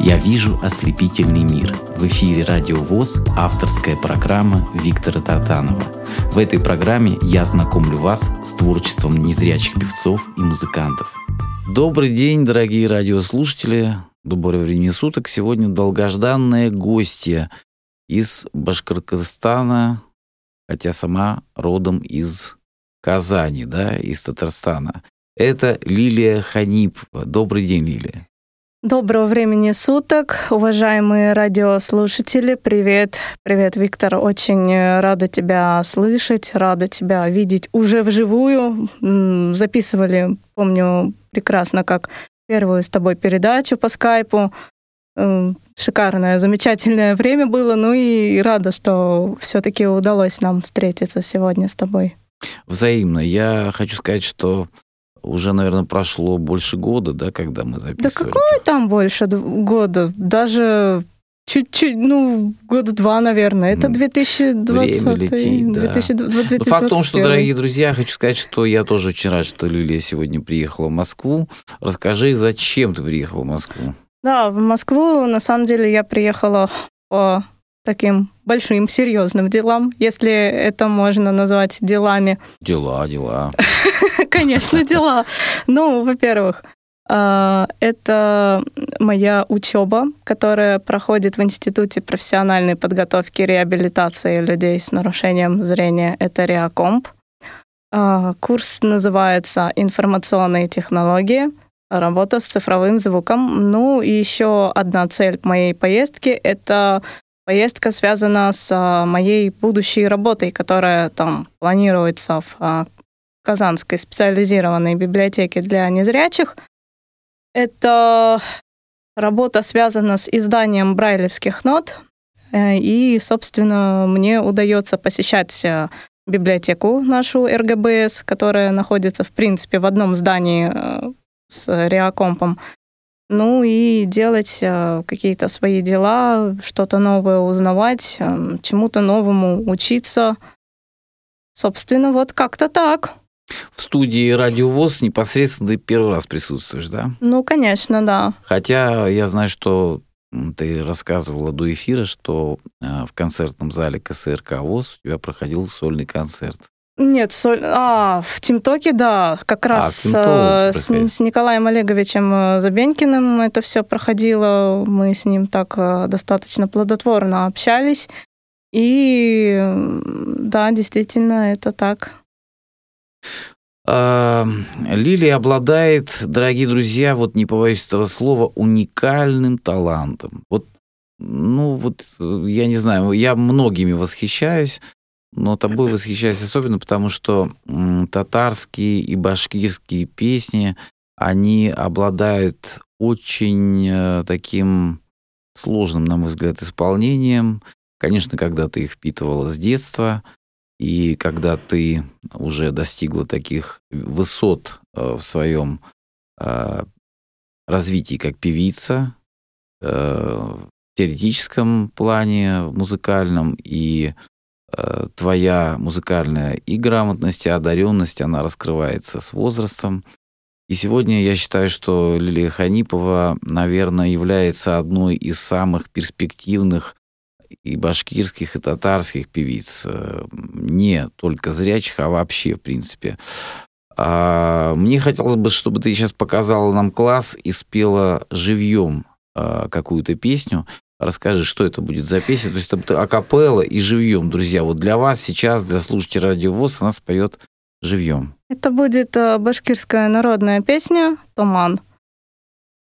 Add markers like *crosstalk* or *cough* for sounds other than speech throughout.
Я вижу ослепительный мир. В эфире Радио ВОЗ авторская программа Виктора Татанова. В этой программе я знакомлю вас с творчеством незрячих певцов и музыкантов. Добрый день, дорогие радиослушатели. Доброго времени суток. Сегодня долгожданная гостья из Башкортостана, хотя сама родом из Казани, да, из Татарстана. Это Лилия Ханипова. Добрый день, Лилия. Доброго времени суток, уважаемые радиослушатели. Привет, привет, Виктор. Очень рада тебя слышать, рада тебя видеть уже вживую. Записывали, помню прекрасно, как первую с тобой передачу по скайпу. Шикарное, замечательное время было. Ну и рада, что все-таки удалось нам встретиться сегодня с тобой. Взаимно. Я хочу сказать, что уже, наверное, прошло больше года, да, когда мы записывали. Да какое там больше года? Даже чуть-чуть, ну, года два, наверное. Это 2020. Время летит, да. 2020 Факт в том, что, дорогие друзья, хочу сказать, что я тоже очень рад, что Лилия сегодня приехала в Москву. Расскажи, зачем ты приехала в Москву? Да, в Москву, на самом деле, я приехала по таким большим, серьезным делам, если это можно назвать делами. Дела, дела. *laughs* Конечно, дела. Ну, во-первых, а, это моя учеба, которая проходит в Институте профессиональной подготовки и реабилитации людей с нарушением зрения. Это РИАКомп. А, курс называется «Информационные технологии. Работа с цифровым звуком». Ну и еще одна цель моей поездки — это Поездка связана с а, моей будущей работой, которая там планируется в а, Казанской специализированной библиотеке для незрячих. Это работа связана с изданием брайлевских нот, э, и, собственно, мне удается посещать э, библиотеку нашу РГБС, которая находится, в принципе, в одном здании э, с Реакомпом, ну и делать э, какие-то свои дела, что-то новое узнавать, э, чему-то новому учиться. Собственно, вот как-то так. В студии Радио ВОЗ непосредственно ты первый раз присутствуешь, да? Ну, конечно, да. Хотя я знаю, что ты рассказывала до эфира, что э, в концертном зале КСРК ВОЗ у тебя проходил сольный концерт. Нет, соль... а, в Тимтоке, да, как а, раз а, с, с Николаем Олеговичем э, Забенькиным это все проходило. Мы с ним так э, достаточно плодотворно общались. И да, действительно, это так. Лилия обладает, дорогие друзья, вот не побоюсь этого слова, уникальным талантом. Вот, ну вот, я не знаю, я многими восхищаюсь, но тобой восхищаюсь особенно потому, что татарские и башкирские песни, они обладают очень э, таким сложным, на мой взгляд, исполнением. Конечно, когда ты их впитывала с детства, и когда ты уже достигла таких высот э, в своем э, развитии как певица, в теоретическом плане, в музыкальном и твоя музыкальная и грамотность, и одаренность, она раскрывается с возрастом. И сегодня я считаю, что Лилия Ханипова, наверное, является одной из самых перспективных и башкирских, и татарских певиц. Э, не только зрячих, а вообще, в принципе. А мне хотелось бы, чтобы ты сейчас показала нам класс и спела живьем э, какую-то песню. Расскажи, что это будет за песня? То есть это акапелла и живьем, друзья. Вот для вас сейчас, для слушателей Радио ВОЗ, она споет живьем. Это будет э, башкирская народная песня «Туман».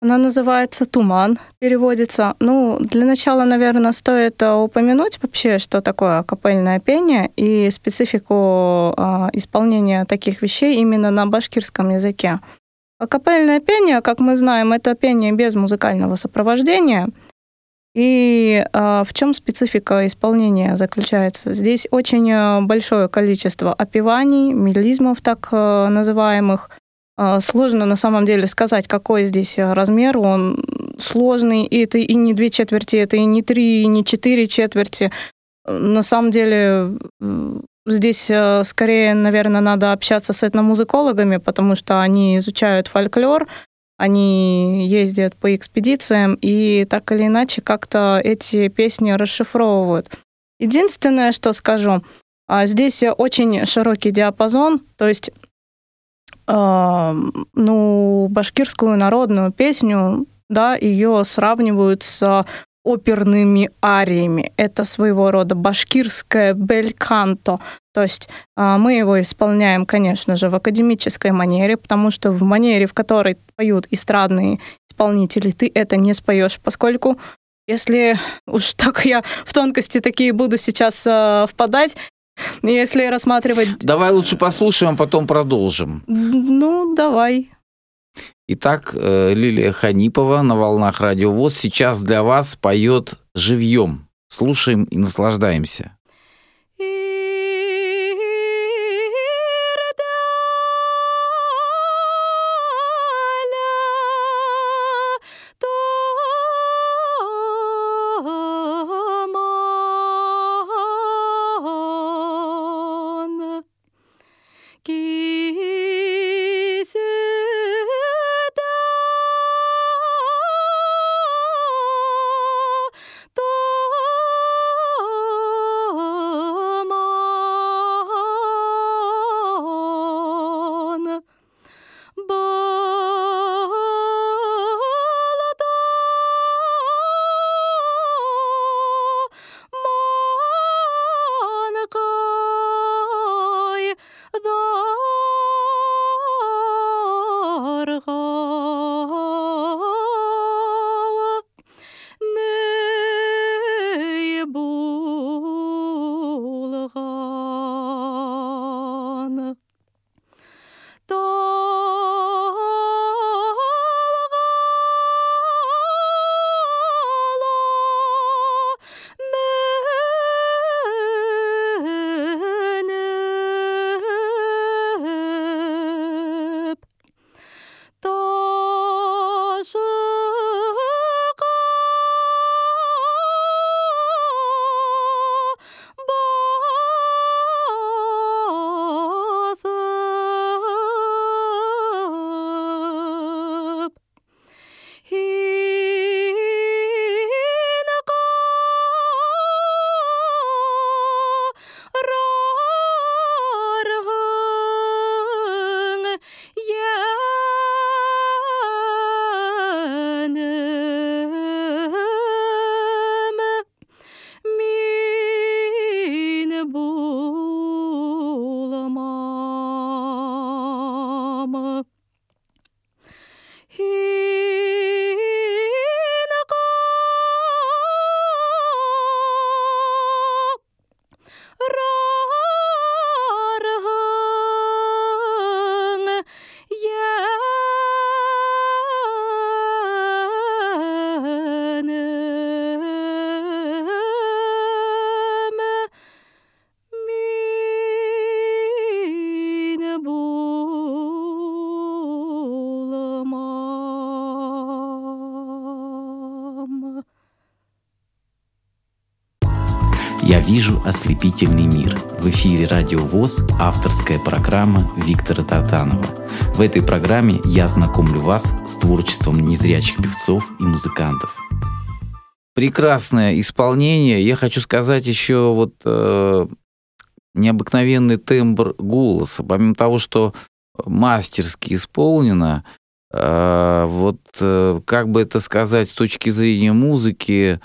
Она называется «Туман», переводится. Ну, для начала, наверное, стоит э, упомянуть вообще, что такое капельное пение и специфику э, исполнения таких вещей именно на башкирском языке. Акапельное пение, как мы знаем, это пение без музыкального сопровождения – и э, в чем специфика исполнения заключается? Здесь очень э, большое количество опеваний, мелизмов так э, называемых. Э, сложно на самом деле сказать, какой здесь размер. Он сложный, и это и не две четверти, это и не три, и не четыре четверти. На самом деле здесь скорее, наверное, надо общаться с этномузыкологами, потому что они изучают фольклор, они ездят по экспедициям и так или иначе как-то эти песни расшифровывают. Единственное, что скажу, а, здесь очень широкий диапазон, то есть э, ну, башкирскую народную песню, да, ее сравнивают с оперными ариями. Это своего рода башкирское бельканто. То есть э, мы его исполняем, конечно же, в академической манере, потому что в манере, в которой поют эстрадные исполнители, ты это не споешь, поскольку если уж *laughs* так я в тонкости такие буду сейчас э, впадать, если рассматривать... Давай лучше послушаем, а потом продолжим. Ну, давай. Итак, э, Лилия Ханипова на волнах Радио ВОЗ сейчас для вас поет живьем. Слушаем и наслаждаемся. Вижу ослепительный мир». В эфире «Радио ВОЗ» авторская программа Виктора Татанова. В этой программе я знакомлю вас с творчеством незрячих певцов и музыкантов. Прекрасное исполнение. Я хочу сказать еще вот э, необыкновенный тембр голоса. Помимо того, что мастерски исполнено, э, вот э, как бы это сказать с точки зрения музыки,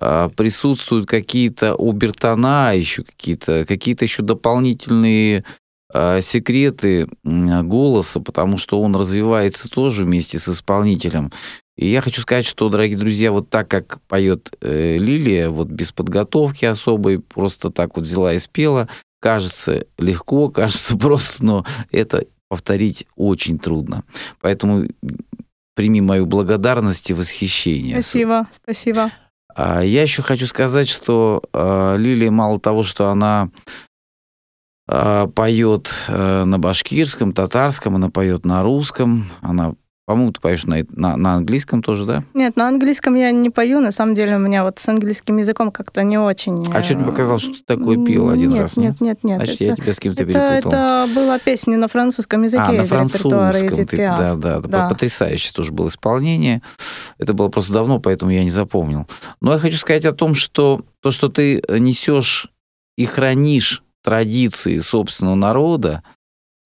присутствуют какие-то обертона, еще какие-то какие еще дополнительные а, секреты голоса, потому что он развивается тоже вместе с исполнителем. И я хочу сказать, что, дорогие друзья, вот так как поет э, Лилия, вот без подготовки особой, просто так вот взяла и спела, кажется легко, *laughs* кажется просто, но это повторить очень трудно. Поэтому прими мою благодарность и восхищение. Спасибо, спасибо. А я еще хочу сказать, что а, Лилия мало того, что она а, поет э, на башкирском, татарском, она поет на русском, она По-моему, ты поешь на, на, на английском тоже, да? Нет, на английском я не пою. На самом деле у меня вот с английским языком как-то не очень... А что ты показал, что ты такое пил один нет, раз? Нет, нет, нет. Значит, это, я тебя с кем-то это, перепутал. это была песня на французском языке а, на французском. Ты, да, да, Да. Потрясающе тоже было исполнение. Это было просто давно, поэтому я не запомнил. Но я хочу сказать о том, что то, что ты несешь и хранишь традиции собственного народа, э,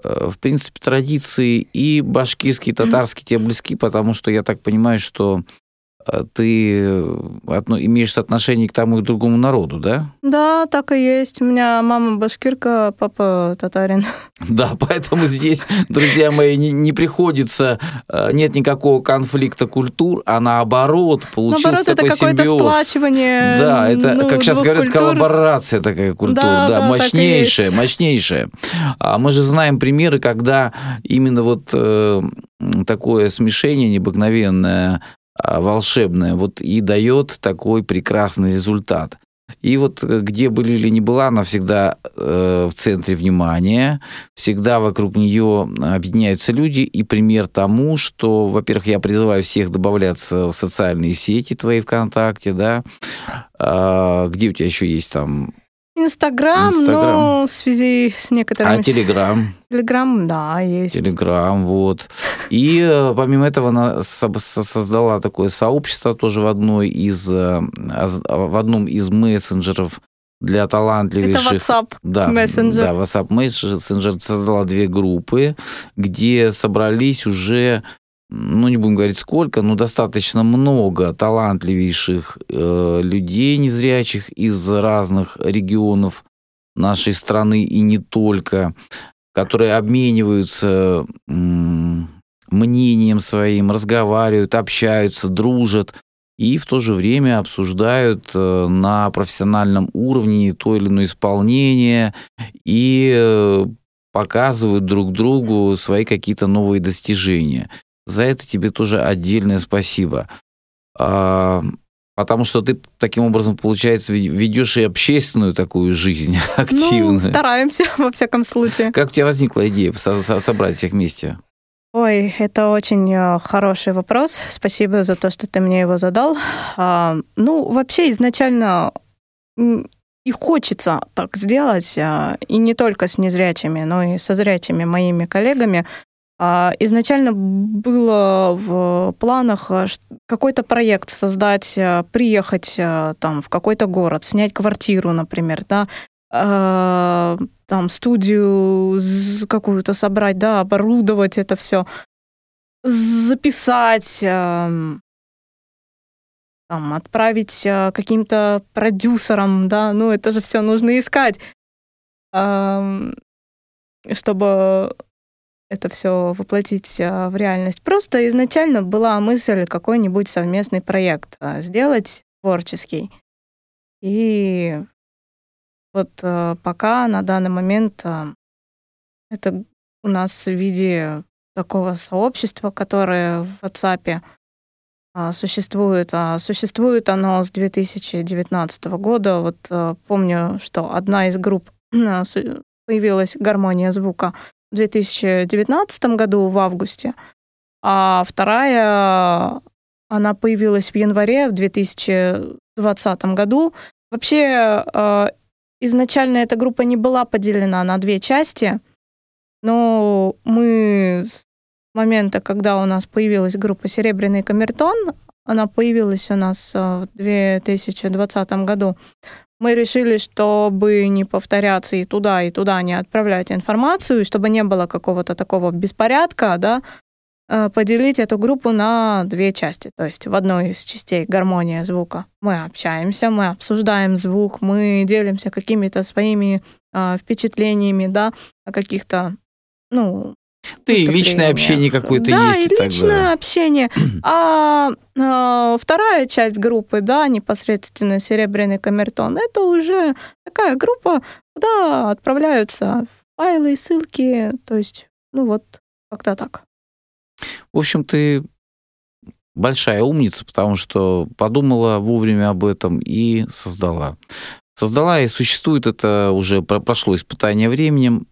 в принципе, традиции и башкирские, и татарские тебе близки, потому что я так понимаю, что э, ты э, отно- имеешь отношение к тому и другому народу, да? Да, так и есть. У меня мама башкирка, папа татарин. *laughs* Да, поэтому здесь, друзья мои, не, не приходится, э, нет никакого конфликта культур, а наоборот, получился Наоборот, это такой какое-то симбиоз. сплачивание. Да, это, ну, как сейчас говорят, культур. коллаборация такая культура, Да, да, да, мощнейшая, мощнейшая. А мы же знаем примеры, когда именно вот э, такое смешение необыкновенное, а, волшебное, вот и дает такой прекрасный результат. И вот э, где бы Лили ни была, она всегда э, в центре внимания, всегда вокруг нее объединяются люди, и пример тому, что, во-первых, я призываю всех добавляться в социальные сети твои ВКонтакте, да, А, где у тебя еще есть там, Инстаграм, но в связи с некоторыми... а, Телеграм, Телеграм, да, есть. Телеграм, вот. И э, помимо этого она со- со- создала такое сообщество тоже в одной из, э, в одном из мессенджеров для Это талантливейших WhatsApp. Да, Мессенджер. Да, WhatsApp Messenger создала две группы, где собрались уже, ну, не будем говорить сколько, но достаточно много талантливейших э, людей незрячих из разных регионов нашей страны и не только, которые обмениваются м, мнением своим, разговаривают, общаются, дружат и в то же время обсуждают э, на профессиональном уровне то или иное исполнение и э, показывают друг другу свои какие-то новые достижения. За это тебе тоже отдельное спасибо. А, Потому что ты таким образом, получается, ве- ведешь и общественную такую жизнь *laughs* Ну, активную. стараемся, *laughs* во всяком случае. Как у тебя возникла идея со- со- собрать всех вместе? Ой, это очень э, хороший вопрос. Спасибо за то, что ты мне его задал. А, ну, вообще изначально и хочется так сделать, а, и не только с незрячими, но и со зрячими моими коллегами. А, Изначально было в планах ш- какой-то проект создать, а, приехать а, там в какой-то город, снять квартиру, например, да, там студию какую-то собрать, да, оборудовать это все, записать, эм, там, отправить э, каким-то продюсерам, да, ну это же все нужно искать, Ам, чтобы это все воплотить э, в реальность. Просто изначально была мысль какой-нибудь совместный проект э, сделать творческий. И вот э, пока на данный момент это у нас в виде такого сообщества, которое в WhatsApp а, существует. А существует оно с 2019 года. Вот помню, что одна из групп *clears throat* а, появилась «Гармония звука» в 2019 году в августе, а вторая, она появилась в январе в 2020 году. Вообще, э, изначально эта группа не была поделена на две части, но мы с момента, когда у нас появилась группа «Серебряный камертон», она появилась у нас э, в 2020 году, мы решили, чтобы не повторяться и туда, и туда не отправлять информацию, чтобы не было какого-то такого беспорядка, да, э, поделить эту группу на две части. То есть в одной из частей гармония звука мы общаемся, мы обсуждаем звук, мы делимся какими-то своими э, впечатлениями, да, о каких-то, ну, Ты личное выступлениях. общение какое-то да, есть. и тогда. личное общение. *clears throat* А, а, вторая часть группы, да, непосредственно Серебряный камертон, это уже такая группа, куда отправляются файлы, ссылки, то есть, ну вот, как-то так. В общем, ты большая умница, потому что подумала вовремя об этом и создала. Создала и существует это уже про- прошло испытание временем,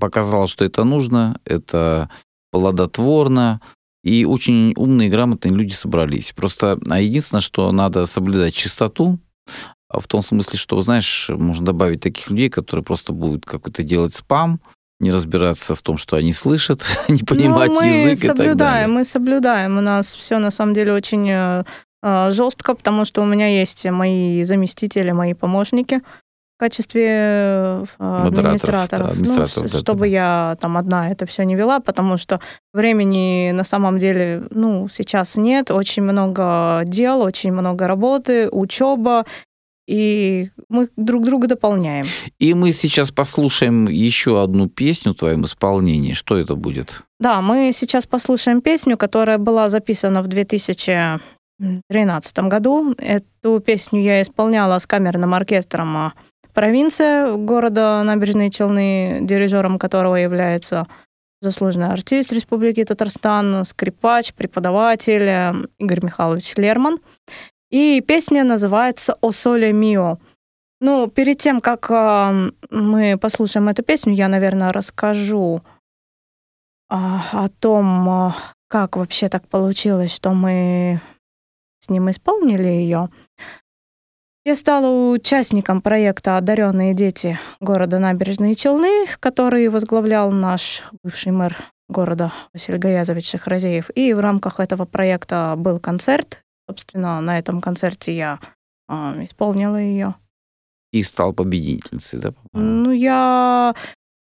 показало, что это нужно, это плодотворно, и очень умные, грамотные люди собрались. Просто а единственное, что надо соблюдать чистоту, а в том смысле, что, знаешь, можно добавить таких людей, которые просто будут какой-то делать спам, не разбираться в том, что они слышат, *laughs* не понимать ну, мы язык соблюдаем, и так далее. Мы соблюдаем, у нас все на самом деле очень э, э, жестко, потому что у меня есть мои заместители, мои помощники качестве э, администраторов, да, администраторов ну, да, чтобы да. я там одна это все не вела, потому что времени на самом деле, ну, сейчас нет, очень много дел, очень много работы, учеба, и мы друг друга дополняем. И мы сейчас послушаем еще одну песню в твоем исполнении. Что это будет? Да, мы сейчас послушаем песню, которая была записана в 2013 году. Эту песню я исполняла с камерным оркестром а, провинция города Набережные Челны, дирижером которого является заслуженный артист Республики Татарстан, скрипач, преподаватель э, Игорь Михайлович Лерман. И песня называется «О соле мио». Ну, перед тем, как э, мы послушаем эту песню, я, наверное, расскажу э, о том, э, как вообще так получилось, что мы с ним исполнили ее. Я стала участником проекта «Одаренные дети» города Набережные Челны, который возглавлял наш бывший мэр города Василий Гаязович Шахразеев. И в рамках этого проекта был концерт Собственно, на этом концерте я а, исполнила ее. И стал победительницей, да? Ну, я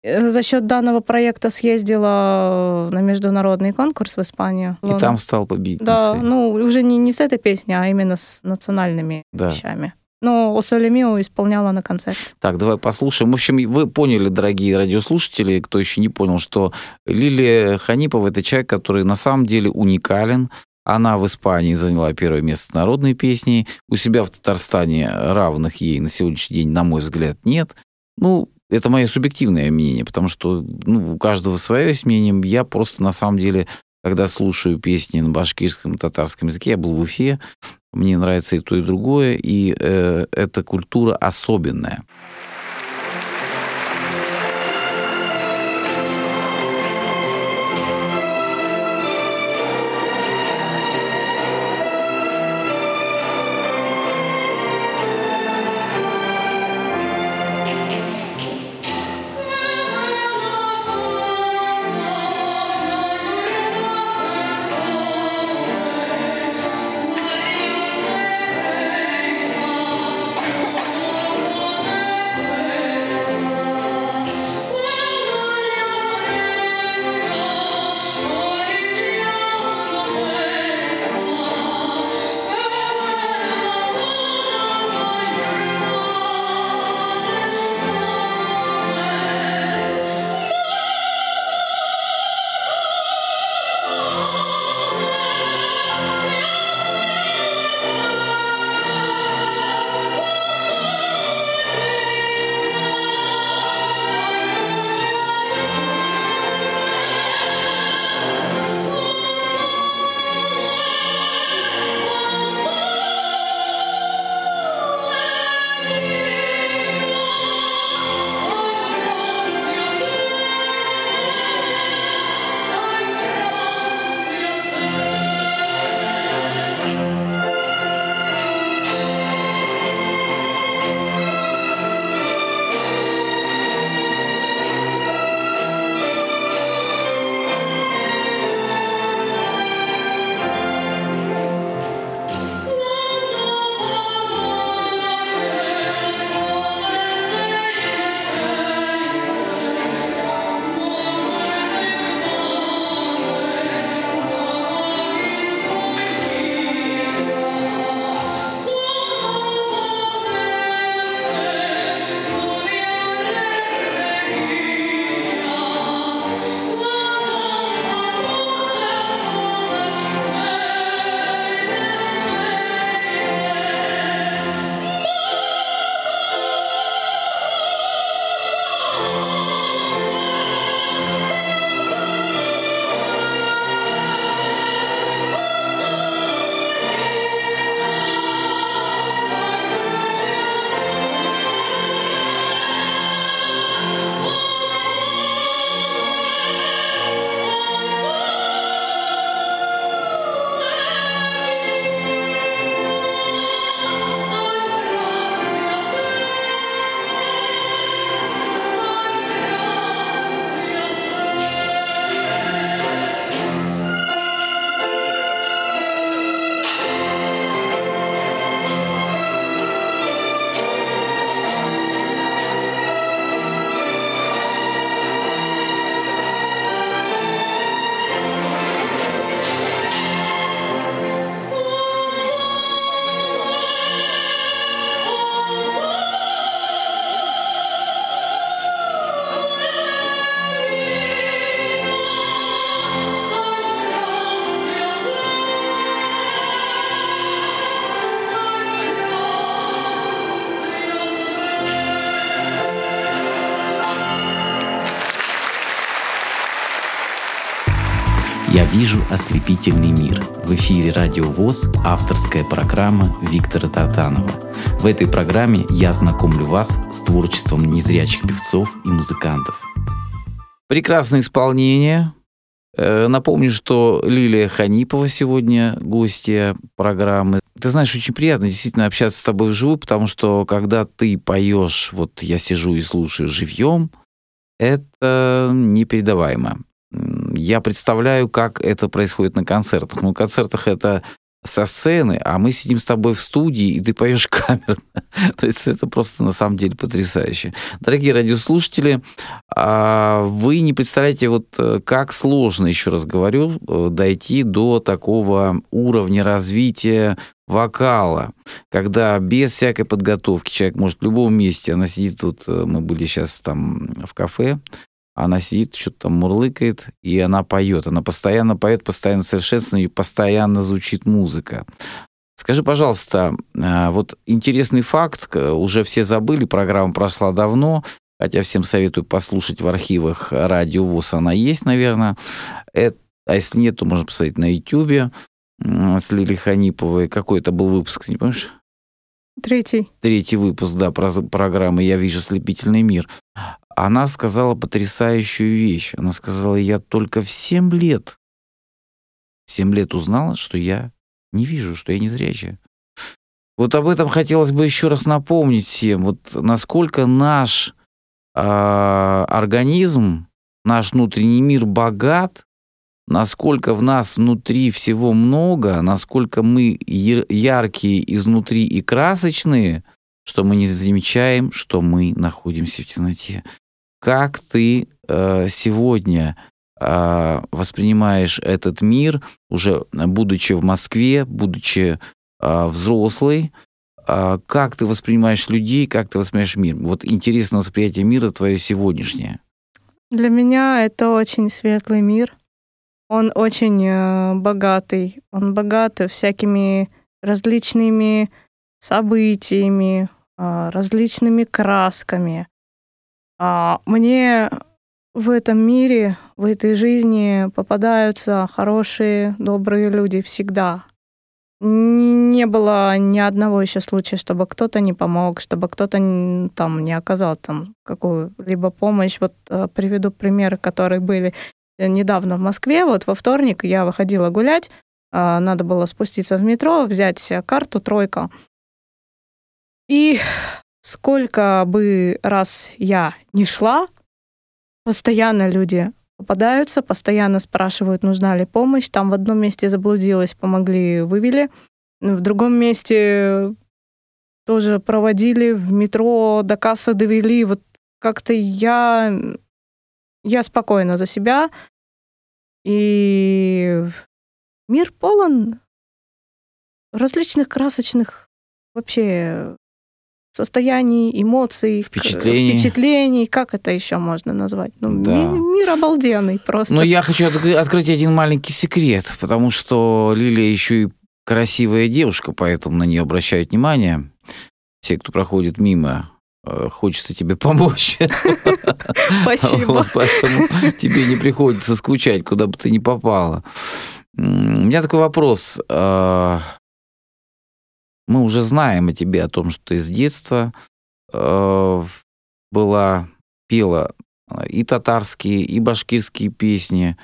э, за счет данного проекта съездила на международный конкурс в Испанию. И там стал победительницей. Да, ну, уже не, не с этой песней, а именно с национальными да. вещами. Но Мио исполняла на концерте. Так, давай послушаем. В общем, вы поняли, дорогие радиослушатели, кто еще не понял, что Лилия Ханипова – это человек, который на самом деле уникален, она в Испании заняла первое место с народной песней. У себя в Татарстане равных ей на сегодняшний день, на мой взгляд, нет. Ну, это мое субъективное мнение, потому что ну, у каждого свое мнение. Я просто на самом деле, когда слушаю песни на башкирском татарском языке, я был в Уфе, мне нравится и то, и другое, и э, эта культура особенная. Вижу ослепительный мир». В эфире «Радио ВОЗ» авторская программа Виктора Татанова. В этой программе я знакомлю вас с творчеством незрячих певцов и музыкантов. Прекрасное исполнение. Э, напомню, что Лилия Ханипова сегодня гостья программы. Ты знаешь, очень приятно действительно общаться с тобой вживую, потому что когда ты поешь, вот я сижу и слушаю живьем, это непередаваемо. Я представляю, как это происходит на концертах. На концертах это со сцены, а мы сидим с тобой в студии, и ты поешь *laughs* камерно. То есть это просто на самом деле потрясающе. Дорогие радиослушатели, а вы не представляете, вот э, как сложно, еще раз говорю, э, дойти до такого уровня развития вокала, когда без всякой подготовки человек может в любом месте, она сидит тут, э, мы были сейчас там в кафе, она сидит, что-то там мурлыкает, и она поет. Она постоянно поет, постоянно совершенствует, и постоянно звучит музыка. Скажи, пожалуйста, а, вот интересный факт, уже все забыли, программа прошла давно, хотя всем советую послушать в архивах радио ВОЗ, она есть, наверное. Это, а если нет, то можно посмотреть на YouTube с Лили Ханиповой. Какой это был выпуск, не помнишь? Третий. Третий выпуск, да, про программы «Я вижу слепительный мир» она сказала потрясающую вещь. Она сказала, я только в 7 лет, в 7 лет узнала, что я не вижу, что я не зрячая. Вот об этом хотелось бы еще раз напомнить всем. Вот насколько наш э, организм, наш внутренний мир богат, насколько в нас внутри всего много, насколько мы яркие изнутри и красочные, что мы не замечаем, что мы находимся в темноте. Как ты э, сегодня э, воспринимаешь этот мир, уже будучи в Москве, будучи э, взрослый, э, как ты воспринимаешь людей, как ты воспринимаешь мир? Вот интересно восприятие мира твое сегодняшнее. Для меня это очень светлый мир. Он очень э, богатый. Он богат всякими различными событиями, различными красками. А, мне в этом мире, в этой жизни попадаются хорошие, добрые люди всегда. Не было ни одного еще случая, чтобы кто-то не помог, чтобы кто-то там не оказал там какую-либо помощь. Вот э, приведу примеры, которые были недавно в Москве. Вот во вторник я выходила гулять, а, надо было спуститься в метро, взять карту «Тройка». И сколько бы раз я не шла, постоянно люди попадаются, постоянно спрашивают, нужна ли помощь. Там в одном месте заблудилась, помогли, вывели. В другом месте тоже проводили, в метро до кассы довели. Вот как-то я, я спокойна за себя. И мир полон различных красочных вообще состояний, эмоций, впечатлений. впечатлений. Как это еще можно назвать? Ну, да. мир, мир обалденный просто. Но я хочу открыть один маленький секрет, потому что Лилия еще и красивая девушка, поэтому на нее обращают внимание. Все, кто проходит мимо, э, хочется тебе помочь. *laughs* Спасибо. поэтому тебе не приходится скучать, куда бы ты ни попала. У меня такой вопрос. Мы уже знаем о тебе, о том, что ты с детства э, была, пела э, и татарские, и башкирские песни,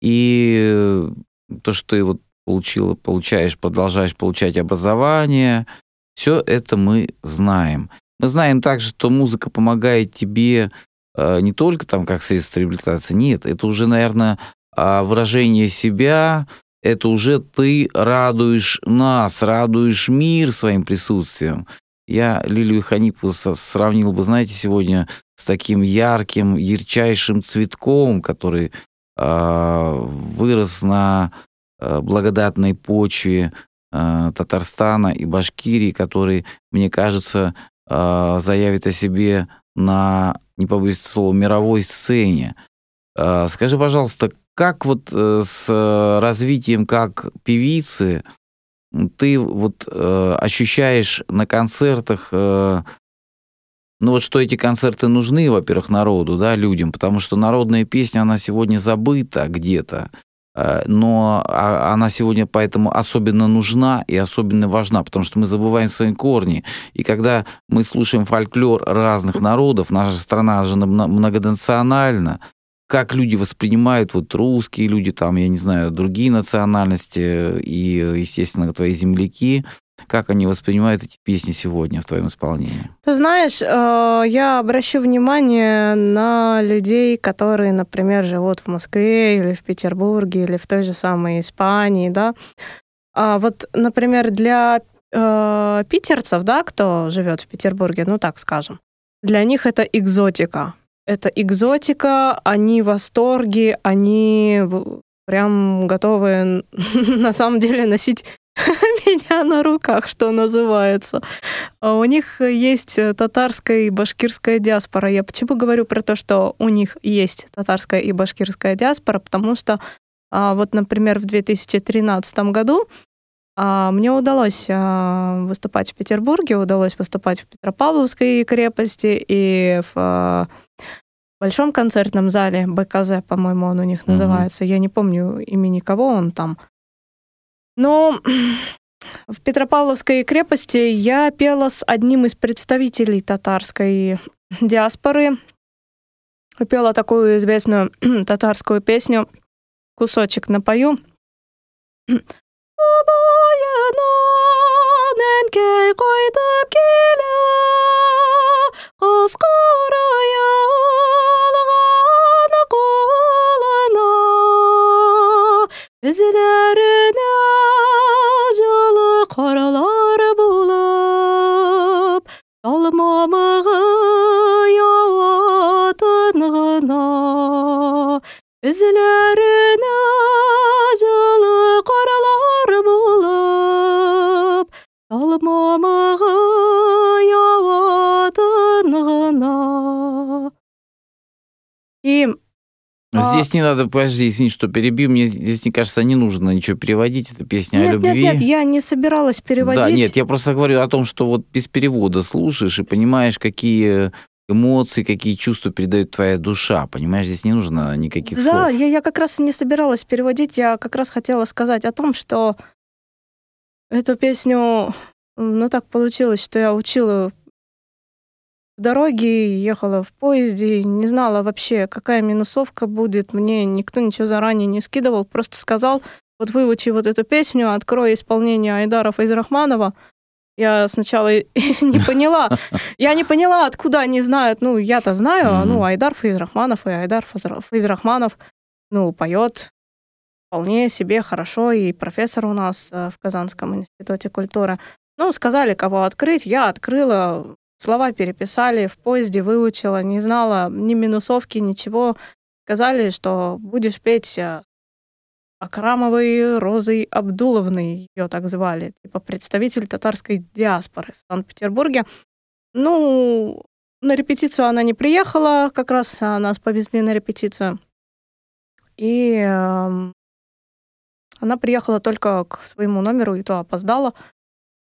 и то, что ты вот получила, получаешь, продолжаешь получать образование, все это мы знаем. Мы знаем также, что музыка помогает тебе э, не только там как средство реабилитации, нет, это уже, наверное, а, выражение себя, это уже ты радуешь нас, радуешь мир своим присутствием. Я Лилию Ханипу сравнил бы, знаете, сегодня с таким ярким, ярчайшим цветком, который э, вырос на э, благодатной почве э, Татарстана и Башкирии, который, мне кажется, э, заявит о себе на, не побоюсь слова, мировой сцене. Э, скажи, пожалуйста, как вот э, с развитием как певицы ты вот э, ощущаешь на концертах, э, ну вот что эти концерты нужны, во-первых, народу, да, людям, потому что народная песня, она сегодня забыта где-то. Э, но а, она сегодня поэтому особенно нужна и особенно важна, потому что мы забываем свои корни. И когда мы слушаем фольклор разных народов, наша страна же многонациональна, как люди воспринимают, вот русские люди, там, я не знаю, другие национальности и, естественно, твои земляки, как они воспринимают эти песни сегодня в твоем исполнении? Ты знаешь, э, я обращу внимание на людей, которые, например, живут в Москве или в Петербурге или в той же самой Испании, да. А вот, например, для э, питерцев, да, кто живет в Петербурге, ну так скажем, для них это экзотика. Это экзотика, они в восторге, они прям готовы *laughs* на самом деле носить *laughs* меня на руках, что называется. А у них есть татарская и башкирская диаспора. Я почему говорю про то, что у них есть татарская и башкирская диаспора? Потому что а, вот, например, в 2013 году а, мне удалось выступать в Петербурге, удалось выступать в Петропавловской крепости и в большом концертном зале БКЗ, по-моему, он у них называется. Mm-hmm. Я не помню имени кого он там. Но в Петропавловской крепости я пела с одним из представителей татарской диаспоры. Пела такую известную *clears throat* татарскую песню «Кусочек напою». Izlarına жылы қаралар болып Талмамағы яуатын ғына Ізлеріне жылы қаралар болып Талмамағы а... Здесь не надо, подожди, извини, что перебью. Мне здесь, мне кажется, не нужно ничего переводить. Это песня нет, о любви. Нет, нет, я не собиралась переводить. Да, нет, я просто говорю о том, что вот без перевода слушаешь и понимаешь, какие эмоции, какие чувства передает твоя душа. Понимаешь, здесь не нужно никаких да, слов. Да, я, я как раз и не собиралась переводить. Я как раз хотела сказать о том, что эту песню, ну так получилось, что я учила дороге, ехала в поезде, не знала вообще, какая минусовка будет. Мне никто ничего заранее не скидывал, просто сказал, вот выучи вот эту песню, открой исполнение Айдаров из Рахманова. Я сначала *laughs* не поняла. Я не поняла, откуда они знают. Ну, я-то знаю, mm-hmm. ну, Айдар Фейзрахманов и Айдар Фейзрахманов, ну, поет вполне себе хорошо, и профессор у нас э, в Казанском институте культуры. Ну, сказали, кого открыть, я открыла, Слова переписали, в поезде выучила, не знала ни минусовки, ничего. Сказали, что будешь петь э, Акрамовой Розой Абдуловной, ее так звали, типа представитель татарской диаспоры в Санкт-Петербурге. Ну, на репетицию она не приехала, как раз нас повезли на репетицию. И э, она приехала только к своему номеру, и то опоздала.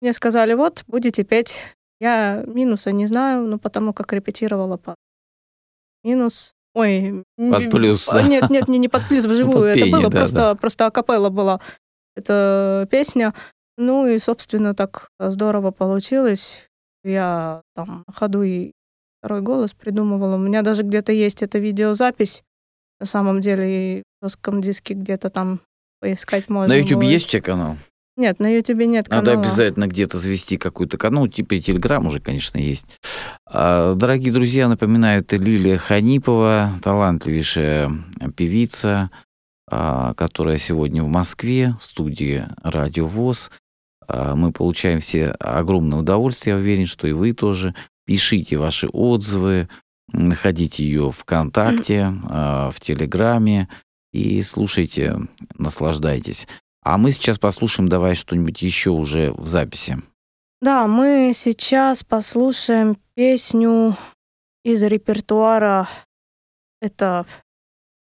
Мне сказали, вот, будете петь я минуса не знаю, но потому как репетировала под минус. Ой, под плюс. Да. Нет, нет, не, не под плюс *laughs* вживую. Под это было да, просто, да. просто акапелла была эта песня. Ну и, собственно, так здорово получилось. Я там на ходу и второй голос придумывала. У меня даже где-то есть эта видеозапись. На самом деле, и в жестком диске где-то там поискать можно. На YouTube есть у тебя канал? Нет, на Ютубе нет канала. Надо обязательно где-то завести какой-то канал. Ну, типа и Телеграм уже, конечно, есть. А, дорогие друзья, напоминаю, это Лилия Ханипова, талантливейшая певица, а, которая сегодня в Москве, в студии Радио ВОЗ. А, мы получаем все огромное удовольствие, я уверен, что и вы тоже. Пишите ваши отзывы, находите ее ВКонтакте, *clears throat* в Телеграме и слушайте, наслаждайтесь. А мы сейчас послушаем давай что-нибудь еще уже в записи. Да, мы сейчас послушаем песню из репертуара. Это,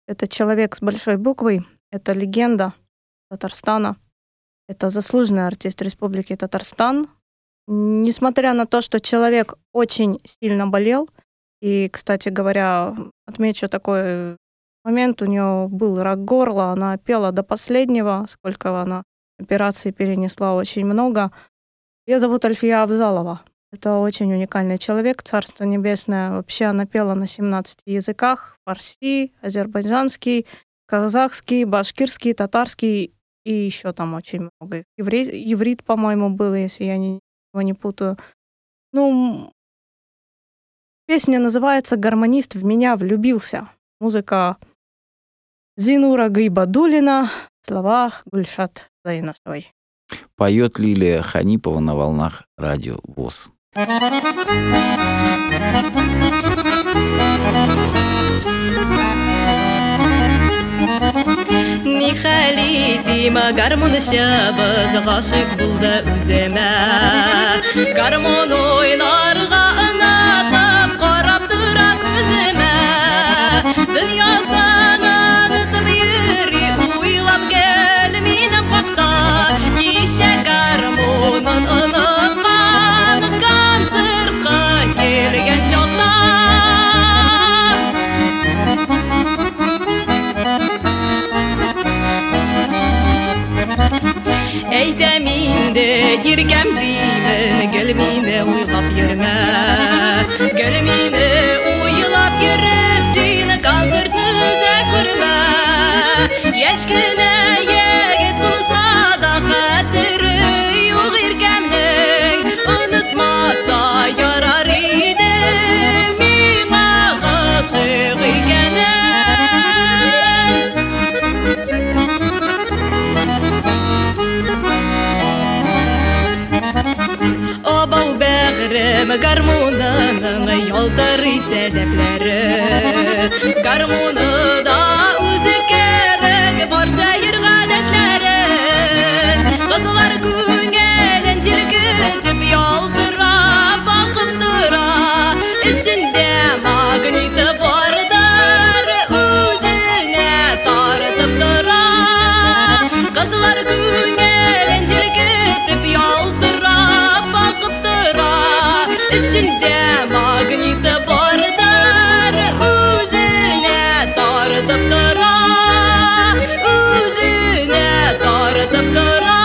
это человек с большой буквой, это легенда Татарстана, это заслуженный артист Республики Татарстан. Несмотря на то, что человек очень сильно болел, и, кстати говоря, отмечу такой момент у нее был рак горла, она пела до последнего, сколько она операций перенесла, очень много. Ее зовут Альфия Авзалова. Это очень уникальный человек, Царство Небесное. Вообще она пела на 17 языках. Фарси, азербайджанский, казахский, башкирский, татарский и еще там очень много. Еврей, еврит, по-моему, был, если я не, его не путаю. Ну, песня называется «Гармонист в меня влюбился». Музыка Зинура Гайбадулина, слова Гульшат Зайнасовой. Поет Лилия Ханипова на волнах радио ВОЗ. Нихали дима гармон шабыз ғашық булды үземә Гармон ойнарға it can be, and get me there with бәгърем гармунының ялтырый сәдәпләре Гармуны да үзе кебек бар сәер гадәтләрен Кызлар Эчендә магниты бардар үзенә тартып тора Үзенә тартып тора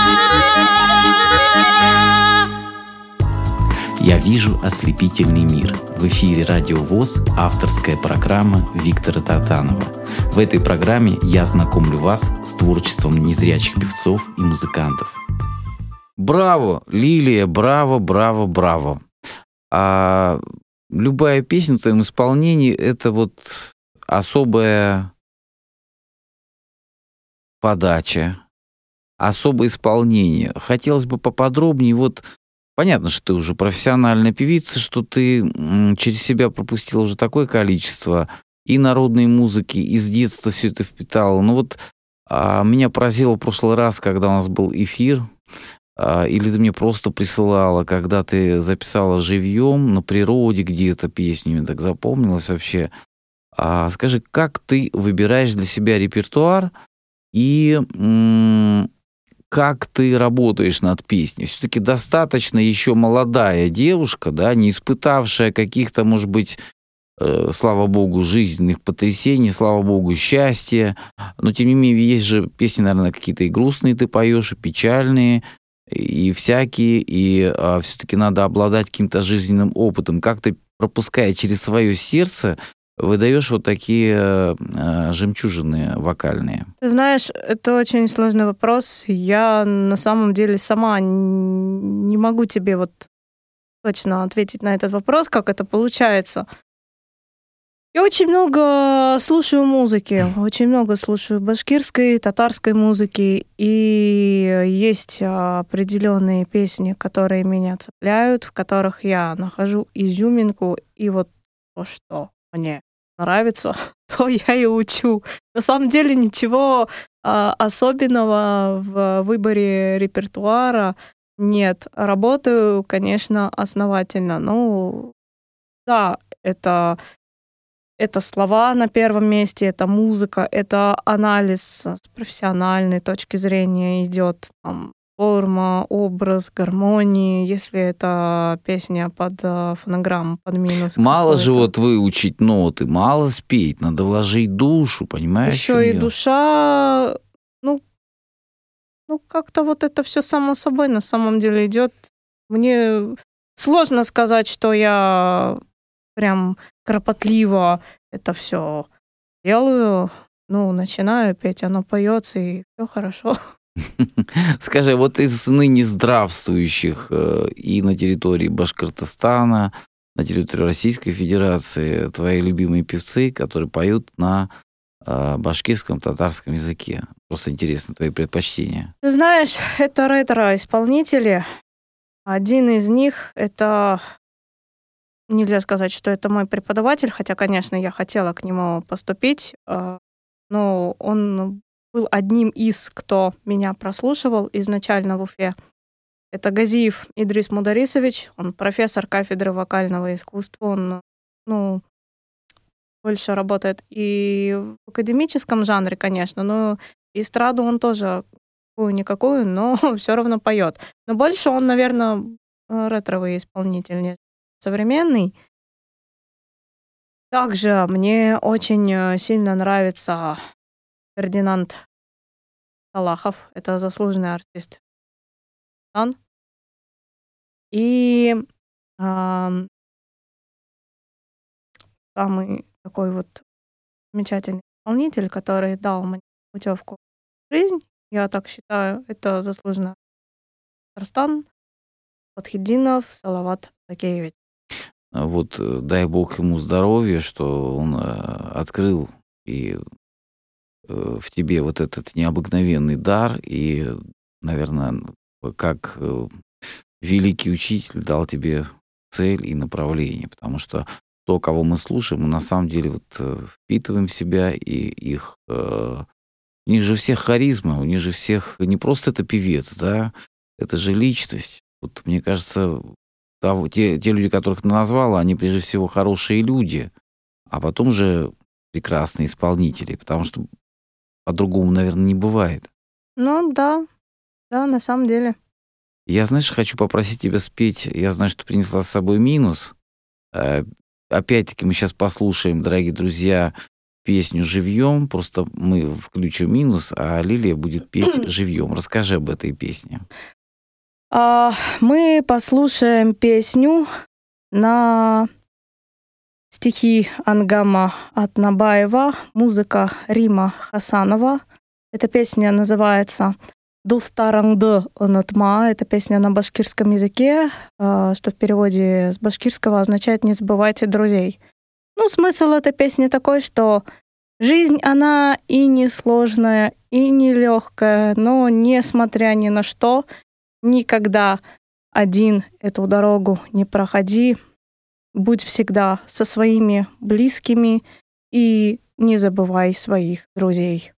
«Я вижу ослепительный мир». В эфире «Радио ВОЗ» авторская программа Виктора Татанова. В этой программе я знакомлю вас с творчеством незрячих певцов и музыкантов. Браво, Лилия, браво, браво, браво. А любая песня в твоем исполнении — это вот особая подача, особое исполнение. Хотелось бы поподробнее, вот понятно, что ты уже профессиональная певица, что ты через себя пропустила уже такое количество и народной музыки, и с детства все это впитала. Ну вот а, меня поразило в прошлый раз, когда у нас был эфир, или ты мне просто присылала, когда ты записала живьем на природе где-то песню, так запомнилось вообще. А, скажи, как ты выбираешь для себя репертуар и как ты работаешь над песней? Все-таки достаточно еще молодая девушка, да, не испытавшая каких-то, может быть, э, слава богу, жизненных потрясений, слава богу, счастья. Но тем не менее, есть же песни, наверное, какие-то и грустные ты поешь, и печальные, и всякие, и все-таки надо обладать каким-то жизненным опытом. Как ты, пропуская через свое сердце, выдаешь вот такие э, жемчужины вокальные? Ты знаешь, это очень сложный вопрос. Я на самом деле сама не могу тебе вот точно ответить на этот вопрос, как это получается. Я очень много слушаю музыки, очень много слушаю башкирской, татарской музыки, и есть определенные песни, которые меня цепляют, в которых я нахожу изюминку, и вот то, что мне нравится, *laughs* то я и учу. На самом деле ничего а, особенного в выборе репертуара нет. Работаю, конечно, основательно. Ну, да, это это слова на первом месте, это музыка, это анализ с профессиональной точки зрения идет, там, форма, образ, гармонии, если это песня под э, фонограмму, под минус. Мало же вот выучить ноты, мало спеть, надо вложить душу, понимаешь? Еще и дело? душа, ну, ну как-то вот это все само собой на самом деле идет. Мне сложно сказать, что я прям кропотливо это все делаю. Ну, начинаю петь, оно поется, и все хорошо. *laughs* Скажи, вот из ныне здравствующих э, и на территории Башкортостана, на территории Российской Федерации, твои любимые певцы, которые поют на э, башкирском, татарском языке. Просто интересно, твои предпочтения. Ты знаешь, это ретро-исполнители. Один из них — это... Нельзя сказать, что это мой преподаватель, хотя, конечно, я хотела к нему поступить, а, но он был одним из, кто меня прослушивал изначально в Уфе. Это Газиев Идрис Мударисович, он профессор кафедры вокального искусства, он, ну, больше работает и в академическом жанре, конечно, но эстраду он тоже какую-никакую, но *laughs* все равно поет. Но больше он, наверное, ретровый исполнитель, современный. Также мне очень э, сильно нравится Фердинанд Салахов. Это заслуженный артист. И ам, самый такой вот замечательный исполнитель, который дал мне путевку в жизнь, я так считаю, это заслуженно Татарстан, Подхидинов, Салават Такеевич. Вот э, дай бог ему здоровья, что он э, открыл и э, в тебе вот этот необыкновенный дар и, наверное, как великий учитель дал тебе цель и направление, потому что то, кого мы слушаем, мы на самом деле вот впитываем в себя и их у них же всех харизма, у них же всех не просто это певец, да, это же личность. Вот мне кажется, того- те, те люди, которых ты назвала, они прежде всего хорошие люди, а потом же прекрасные исполнители, потому что по-другому, наверное, не бывает. Ну да, да, на самом деле. Я, знаешь, хочу попросить тебя спеть. Я знаю, что принесла с собой минус. Э, Опять-таки мы сейчас послушаем, дорогие друзья, песню живьем. Просто мы включим минус, а Лилия будет петь *clears throat* живьем. Расскажи об этой песне. А, мы послушаем песню на стихи Ангама Атнабаева, музыка Рима Хасанова. Эта песня называется «Дустарангды унутма». Это песня на башкирском языке, а, что в переводе с башкирского означает «не забывайте друзей». Ну, смысл этой песни такой, что жизнь, она и не сложная, и не легкая, но несмотря ни на что, никогда один эту дорогу не проходи. Будь всегда со своими близкими и не забывай своих друзей.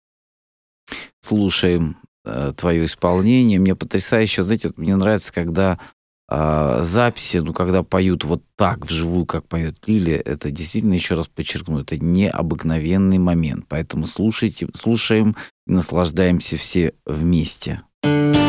Слушаем э, твое исполнение. Мне потрясающе, знаете, вот мне нравится, когда а, записи, ну, когда поют вот так вживую, как поет Лилия, это действительно, еще раз подчеркну, это необыкновенный момент. Поэтому слушайте, слушаем и наслаждаемся все вместе. бала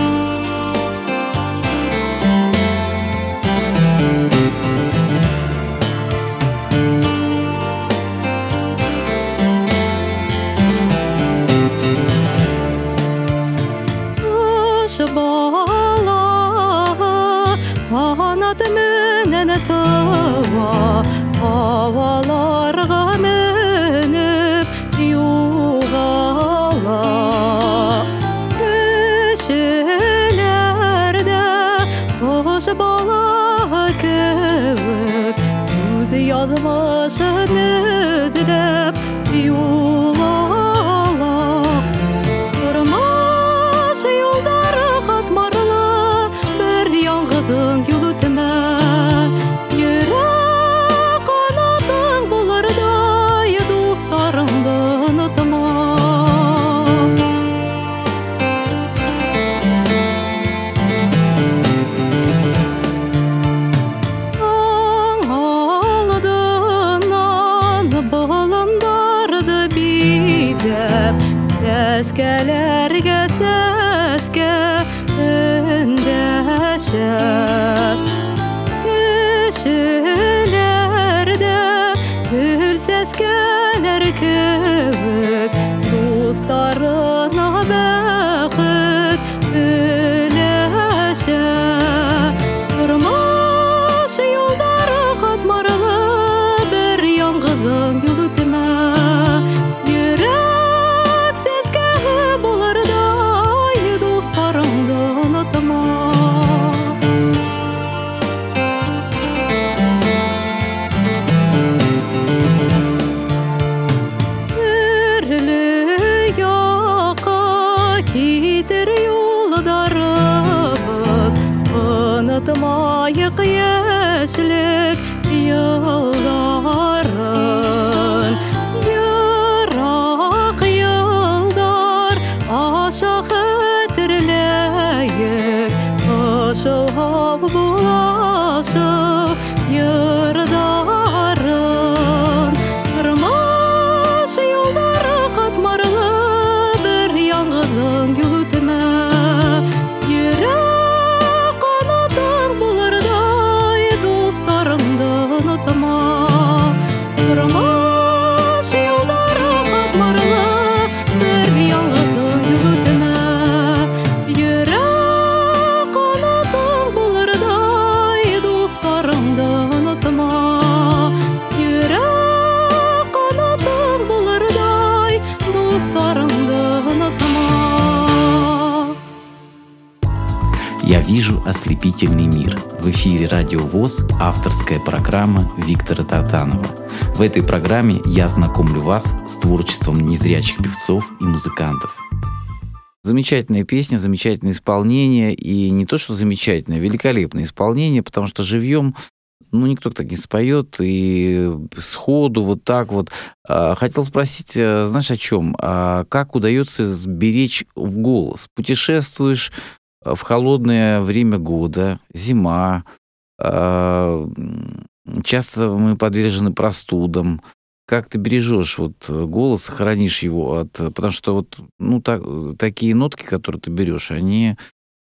эфире «Радио ВОЗ» авторская программа Виктора Тартанова. В этой программе я знакомлю вас с творчеством незрячих певцов и музыкантов. Замечательная песня, замечательное исполнение. И не то, что замечательное, великолепное исполнение, потому что живьем ну, никто так не споет, и сходу вот так вот. А, Хотел спросить, э, знаешь, о чем? А Как удается сберечь в голос? Путешествуешь в холодное время года, зима, а, часто мы подвержены простудам. Как ты бережешь вот э, голос, хранишь его от... Потому что вот ну, так- такие нотки, которые ты берешь, они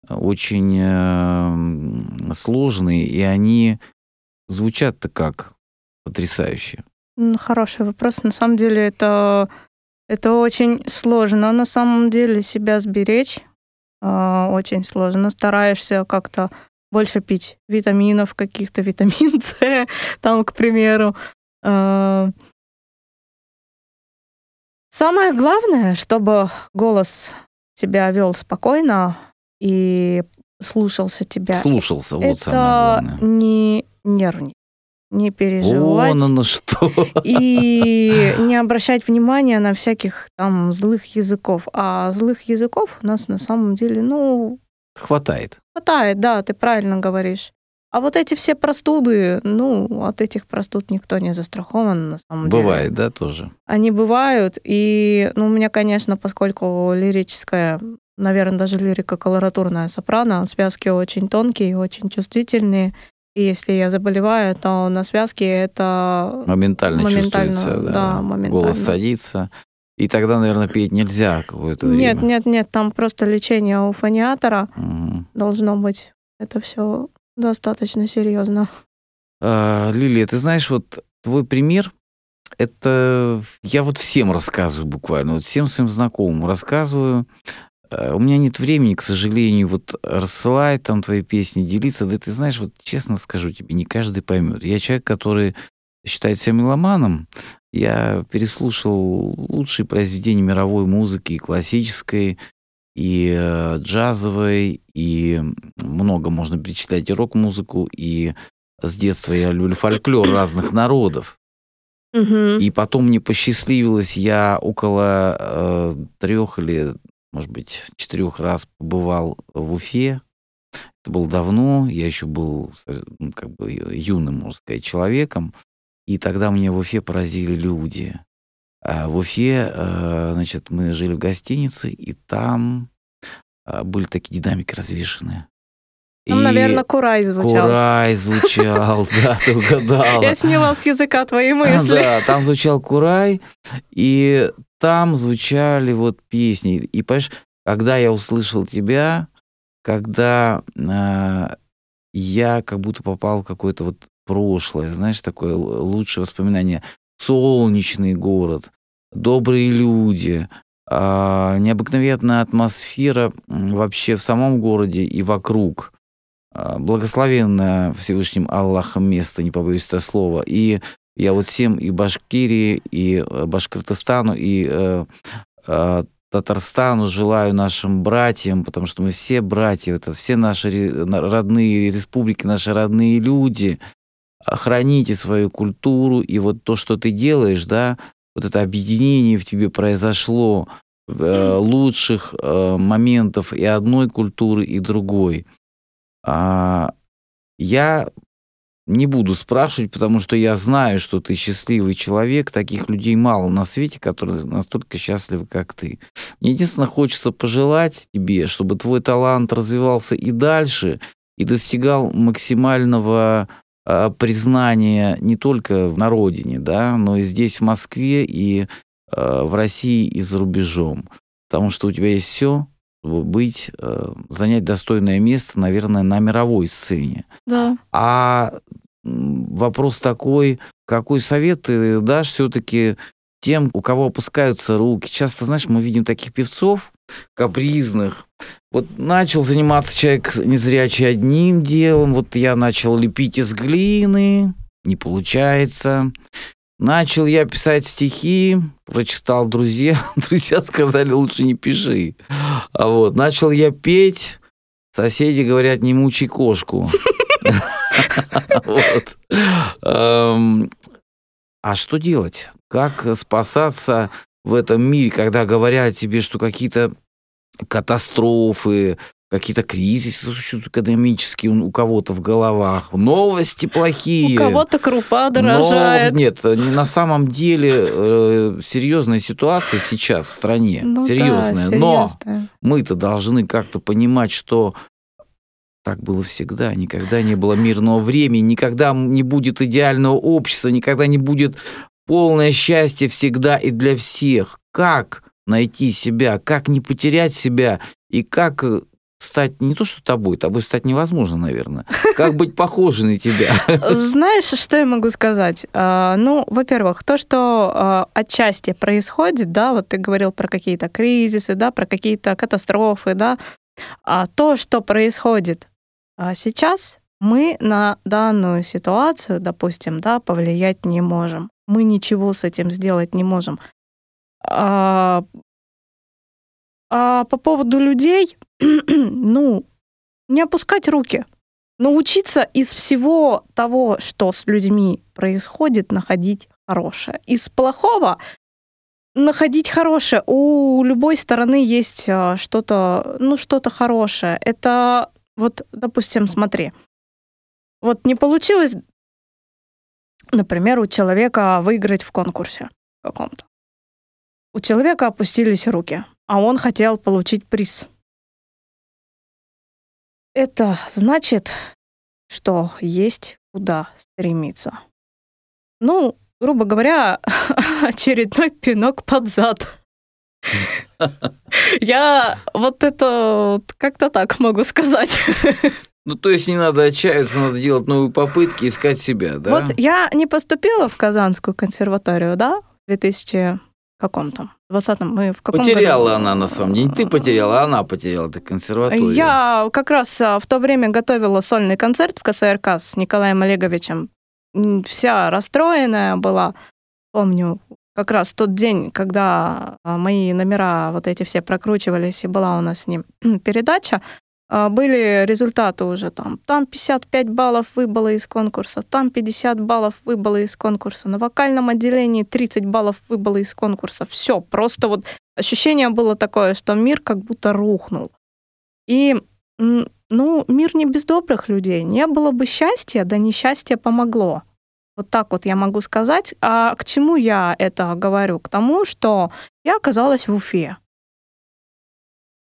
очень э, сложные, и они звучат-то как потрясающе. Хороший вопрос. На самом деле это, это очень сложно. На самом деле себя сберечь очень сложно. Стараешься как-то больше пить витаминов каких-то, витамин С, *laughs* там, к примеру. А, Самое главное, чтобы голос себя вел спокойно и слушался тебя. Слушался, вот самое это главное. не нервничать, не переживать. Вон оно что. И не обращать внимания на всяких там злых языков. А злых языков у нас на самом деле, ну, Хватает. хватает, да, ты правильно говоришь. А вот эти все простуды, ну, от этих простуд никто не застрахован на самом деле. Бывает, да, тоже. Они бывают, и, ну, у меня, конечно, поскольку лирическая, наверное, даже лирика колоратурная сопрано, связки очень тонкие, очень чувствительные, если я заболеваю, то на связке это Моментально, Моментально, чувствуется, да. да, моментально. Голос садится. И тогда, наверное, петь нельзя какое-то Нет, время. нет, нет, там просто лечение у фониатора Мгм. должно быть. Это все достаточно серьезно. А, Лилия, ты знаешь, вот твой пример, это я вот всем рассказываю буквально, вот всем своим знакомым рассказываю. А, У меня нет времени, к сожалению, вот рассылать там твои песни, делиться. Да ты знаешь, вот честно скажу тебе, не каждый поймет. Я человек, который считает себя меломаном. Я переслушал лучшие произведения мировой музыки, и классической, и э, джазовой, и много можно перечислять и рок-музыку, и с детства я люблю фольклор разных народов. И потом мне посчастливилось, я около э, трех или, может быть, четырех раз побывал в Уфе. Это было давно, я еще был как бы юным, можно сказать, человеком. И тогда меня в Уфе поразили люди. А в Уфе, э, значит, мы жили в гостинице, и там э, были такие динамики развешенные. Там, И наверное, Курай звучал. Курай звучал, *laughs* да, ты угадала. Я сняла с языка твои мысли. Да, там звучал Курай, и там звучали вот песни. И, понимаешь, когда я услышал тебя, когда а, я как будто попал в какое-то вот прошлое, знаешь, такое лучшее воспоминание. Солнечный город, добрые люди, а, необыкновенная атмосфера вообще в самом городе и вокруг. А, Благословенное Всевышним Аллахом место, не побоюсь этого слова. И я вот всем и Башкирии, и э, Башкортостану, и э, э, Татарстану желаю нашим братьям, потому что мы все братья, это все наши родные республики, наши родные люди. Храните свою культуру, и вот то, что ты делаешь, да, вот это объединение в тебе произошло э, лучших э, моментов и одной культуры, и другой. А, Я не буду спрашивать, потому что я знаю, что ты счастливый человек. Таких людей мало на свете, которые настолько счастливы, как ты. Мне единственное хочется пожелать тебе, чтобы твой талант развивался и дальше, и достигал максимального э, признания не только на родине, да, но и здесь, в Москве, и э, в России, и за рубежом. Потому что у тебя есть все, быть, э, занять достойное место, наверное, на мировой сцене. Да. А вопрос такой, какой совет ты дашь все-таки тем, у кого опускаются руки? Часто, знаешь, мы видим таких певцов капризных. Вот начал заниматься человек незрячий одним делом, вот я начал лепить из глины, не получается. Начал я писать стихи, прочитал друзья, *laughs* друзья сказали, лучше не пиши. А вот, начал я петь, соседи говорят, не мучай кошку. *laughs* Эм, а что делать? Как спасаться в этом мире, когда говорят тебе, что какие-то катастрофы, какие-то кризисы существуют экономические у кого-то в головах, новости плохие. У кого-то крупа дорожает. Но, нет, не на самом деле э, серьезная ситуация сейчас в стране, Ну да, серьезная. Но серьезная. мы-то должны как-то понимать, что так было всегда, никогда не было мирного времени, никогда не будет идеального общества, никогда не будет полное счастье всегда и для всех. Как найти себя, как не потерять себя и как э, стать не то что тобой, тобой стать невозможно, наверное. Как быть похожей на тебя. Знаешь, что я могу сказать? А, Ну, во-первых, то, что а, отчасти происходит, да, вот ты говорил про какие-то кризисы, да, про какие-то катастрофы, да, а то, что происходит сейчас, мы на данную ситуацию, допустим, да, повлиять не можем. Мы ничего с этим сделать не можем. А, а по поводу людей, *clears throat* ну, не опускать руки. Научиться из всего того, что с людьми происходит, находить хорошее. Из плохого находить хорошее. У любой стороны есть а, что-то, ну, что-то хорошее. Это вот, допустим, смотри. Вот не получилось, например, у человека выиграть в конкурсе каком-то. У человека опустились руки, а он хотел получить приз. Это значит, что есть куда стремиться. Ну, грубо говоря, *laughs* очередной пинок под зад. Я вот это как-то так могу сказать. Ну, то есть не надо отчаиваться, надо делать новые попытки, искать себя, да? Вот я не поступила в Казанскую консерваторию, да, в 2000 каком-то, 20 мы в каком Потеряла году? она, на самом деле. Не ты потеряла, а она потеряла эту консерваторию. Я как раз а, в то время готовила сольный концерт в КСРК с Николаем Олеговичем. Вся расстроенная была. Помню, как раз тот день, когда а, мои номера вот эти все прокручивались, и была у нас с ним *clears throat* передача, были результаты уже там. Там 55 баллов выбыло из конкурса, там 50 баллов выбыло из конкурса, на вокальном отделении 30 баллов выбыло из конкурса. Все, просто вот ощущение было такое, что мир как будто рухнул. И, ну, мир не без добрых людей. Не было бы счастья, да несчастье помогло. Вот так вот я могу сказать. А к чему я это говорю? К тому, что я оказалась в Уфе.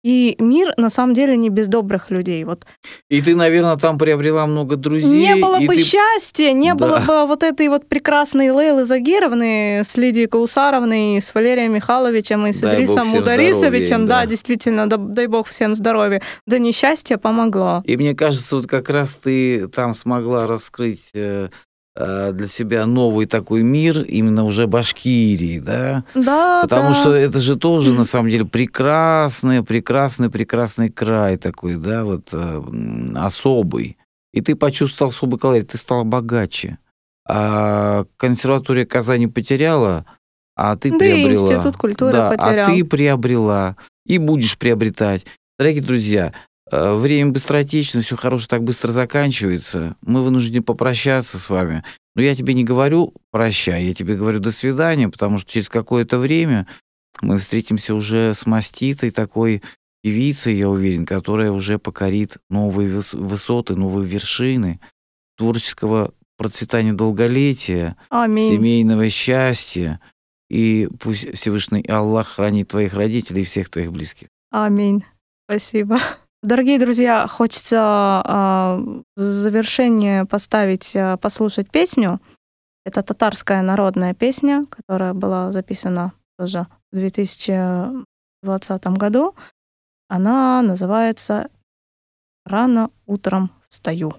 И мир на самом деле не без добрых людей. Вот И ты, наверное, там приобрела много друзей. не было бы ты- счастья, не Да. было бы вот этой вот прекрасной Лейлы Загировны с Лидией Каусаровной, с Валерием Михайловичем и с Дай Идрисом Ударисовичем. Да, да. действительно, да- дай бог всем здоровья. Да несчастье помогло. И мне кажется, вот как раз ты там смогла раскрыть э, для себя новый такой мир, именно уже Башкирии, да? Да, Потому да. что это же тоже, на самом деле, прекрасный, прекрасный, прекрасный край такой, да, вот э, особый. И ты почувствовал особый колорит, ты стала богаче. А консерватория Казани потеряла, а ты Да и приобрела. Институт культуры да, потерял. А ты приобрела и будешь приобретать. Дорогие друзья, э, Э, время быстротечно, все хорошее так быстро заканчивается. Мы вынуждены попрощаться с вами. Но я тебе не говорю «прощай», я тебе говорю «до свидания», потому что через какое-то время мы встретимся уже с маститой такой певицей, я уверен, которая уже покорит новые высоты, новые вершины творческого процветания долголетия, Аминь. семейного счастья. И пусть Всевышний Аллах хранит твоих родителей и всех твоих близких. Аминь. Спасибо. Дорогие друзья, хочется а, в завершение поставить, а, послушать песню. Это татарская народная песня, которая была записана тоже в 2020 году. Она называется «Рано утром встаю».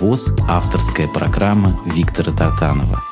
ВОЗ, авторская программа Виктора Тартанова –